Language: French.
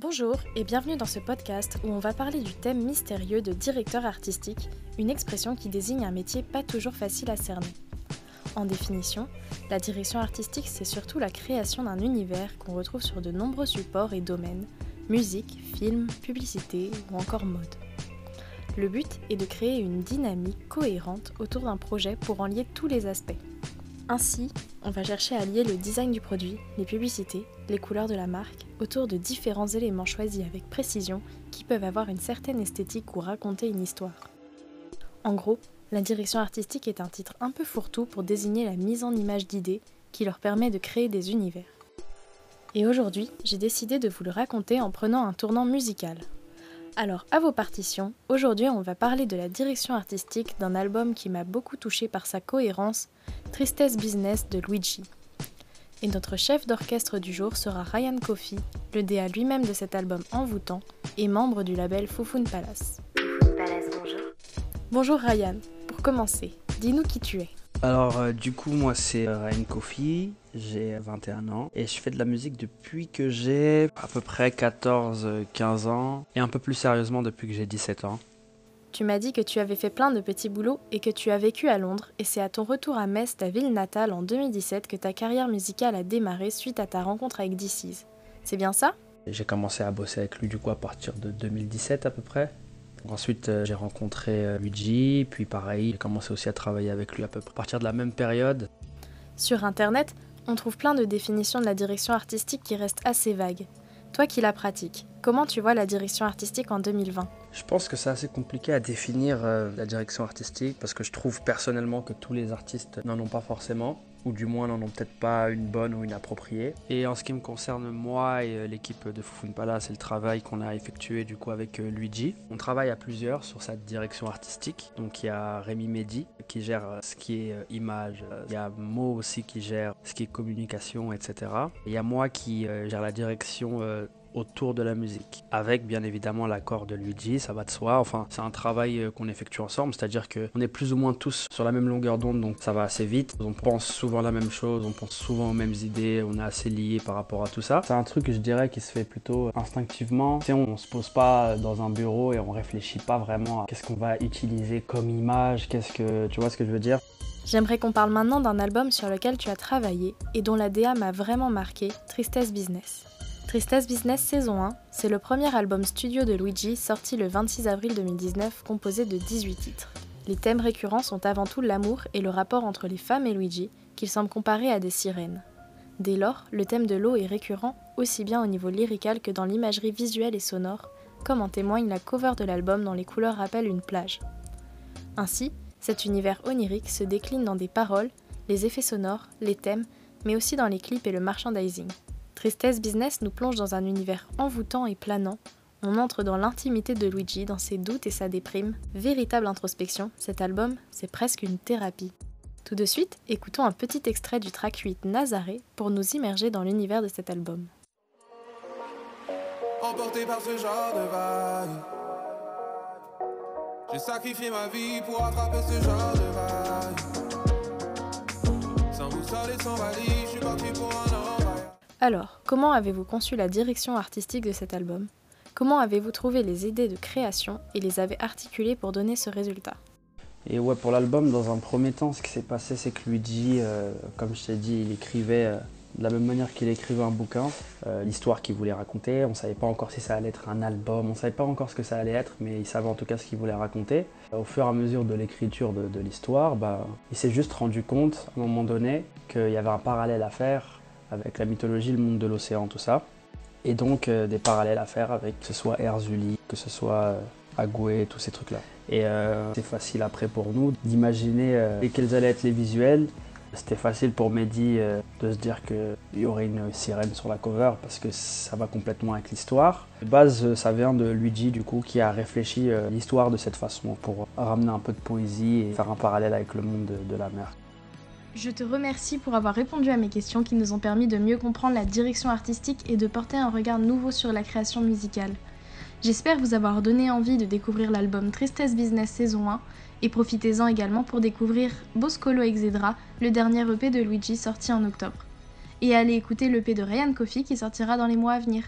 Bonjour et bienvenue dans ce podcast où on va parler du thème mystérieux de directeur artistique, une expression qui désigne un métier pas toujours facile à cerner. En définition, la direction artistique, c'est surtout la création d'un univers qu'on retrouve sur de nombreux supports et domaines, musique, film, publicité ou encore mode. Le but est de créer une dynamique cohérente autour d'un projet pour en lier tous les aspects. Ainsi, on va chercher à lier le design du produit, les publicités, les couleurs de la marque, autour de différents éléments choisis avec précision qui peuvent avoir une certaine esthétique ou raconter une histoire. En gros, la direction artistique est un titre un peu fourre-tout pour désigner la mise en image d'idées qui leur permet de créer des univers. Et aujourd'hui, j'ai décidé de vous le raconter en prenant un tournant musical. Alors, à vos partitions, aujourd'hui on va parler de la direction artistique d'un album qui m'a beaucoup touché par sa cohérence, Tristesse Business de Luigi. Et notre chef d'orchestre du jour sera Ryan Coffey, le DA lui-même de cet album envoûtant et membre du label Fufun Palace. Palace, bonjour. Bonjour Ryan, pour commencer, dis-nous qui tu es. Alors, euh, du coup, moi, c'est euh, Ryan Kofi, j'ai 21 ans et je fais de la musique depuis que j'ai à peu près 14-15 ans et un peu plus sérieusement depuis que j'ai 17 ans. Tu m'as dit que tu avais fait plein de petits boulots et que tu as vécu à Londres, et c'est à ton retour à Metz, ta ville natale, en 2017 que ta carrière musicale a démarré suite à ta rencontre avec DC's. C'est bien ça? J'ai commencé à bosser avec lui du coup à partir de 2017 à peu près. Ensuite, euh, j'ai rencontré euh, Luigi, puis pareil, j'ai commencé aussi à travailler avec lui à peu près à partir de la même période. Sur Internet, on trouve plein de définitions de la direction artistique qui restent assez vagues. Toi qui la pratiques, comment tu vois la direction artistique en 2020 Je pense que c'est assez compliqué à définir euh, la direction artistique parce que je trouve personnellement que tous les artistes n'en ont pas forcément ou du moins n'en ont peut-être pas une bonne ou une appropriée. Et en ce qui me concerne moi et euh, l'équipe de Fufun Palace c'est le travail qu'on a effectué du coup avec euh, Luigi. On travaille à plusieurs sur cette direction artistique. Donc il y a Rémi Mehdi qui gère ce qui est image, il y a Mo aussi qui gère ce qui est communication, etc. il y a moi qui gère la direction autour de la musique, avec bien évidemment l'accord de Luigi, ça va de soi. Enfin, c'est un travail euh, qu'on effectue ensemble, c'est-à-dire qu'on est plus ou moins tous sur la même longueur d'onde, donc ça va assez vite. On pense souvent la même chose, on pense souvent aux mêmes idées, on est assez liés par rapport à tout ça. C'est un truc que je dirais qui se fait plutôt instinctivement. Tu sais, on, se pose pas dans un bureau et on réfléchit pas vraiment à qu'est-ce qu'on va utiliser comme image, qu'est-ce que tu vois ce que je veux dire? J'aimerais qu'on parle maintenant d'un album sur lequel tu as travaillé et dont la DA m'a vraiment marqué, Tristesse Business. Tristesse Business saison 1, c'est le premier album studio de Luigi sorti le 26 avril 2019 composé de 18 titres. Les thèmes récurrents sont avant tout l'amour et le rapport entre les femmes et Luigi, qu'il semble comparer à des sirènes. Dès lors, le thème de l'eau est récurrent aussi bien au niveau lyrical que dans l'imagerie visuelle et sonore, comme en témoigne la cover de l'album dont les couleurs rappellent une plage. Ainsi, cet univers onirique se décline dans des paroles, les effets sonores, les thèmes, mais aussi dans les clips et le merchandising. Tristesse Business nous plonge dans un univers envoûtant et planant. On entre dans l'intimité de Luigi, dans ses doutes et sa déprime. Véritable introspection, cet album, c'est presque une thérapie. Tout de suite, écoutons un petit extrait du track 8 Nazaré pour nous immerger dans l'univers de cet album. Emporté par ce genre de vague. J'ai sacrifié ma vie pour attraper ce genre de vague. Alors, comment avez-vous conçu la direction artistique de cet album? Comment avez-vous trouvé les idées de création et les avez articulées pour donner ce résultat? Et ouais, pour l'album, dans un premier temps, ce qui s'est passé, c'est que Luigi, euh, comme je t'ai dit, il écrivait euh, de la même manière qu'il écrivait un bouquin, euh, l'histoire qu'il voulait raconter. On ne savait pas encore si ça allait être un album, on ne savait pas encore ce que ça allait être, mais il savait en tout cas ce qu'il voulait raconter. Au fur et à mesure de l'écriture de, de l'histoire, bah, il s'est juste rendu compte, à un moment donné, qu'il y avait un parallèle à faire avec la mythologie, le monde de l'océan, tout ça. Et donc euh, des parallèles à faire avec que ce soit Erzuli, que ce soit euh, tous ces trucs-là. Et euh, c'est facile après pour nous d'imaginer quels allaient être les visuels. C'était facile pour Mehdi de se dire qu'il y aurait une sirène sur la cover parce que ça va complètement avec l'histoire. De base, ça vient de Luigi du coup qui a réfléchi l'histoire de cette façon pour ramener un peu de poésie et faire un parallèle avec le monde de la mer. Je te remercie pour avoir répondu à mes questions qui nous ont permis de mieux comprendre la direction artistique et de porter un regard nouveau sur la création musicale. J'espère vous avoir donné envie de découvrir l'album Tristesse Business saison 1 et profitez-en également pour découvrir Boscolo Exedra, le dernier EP de Luigi sorti en octobre. Et allez écouter l'EP de Ryan Coffey qui sortira dans les mois à venir.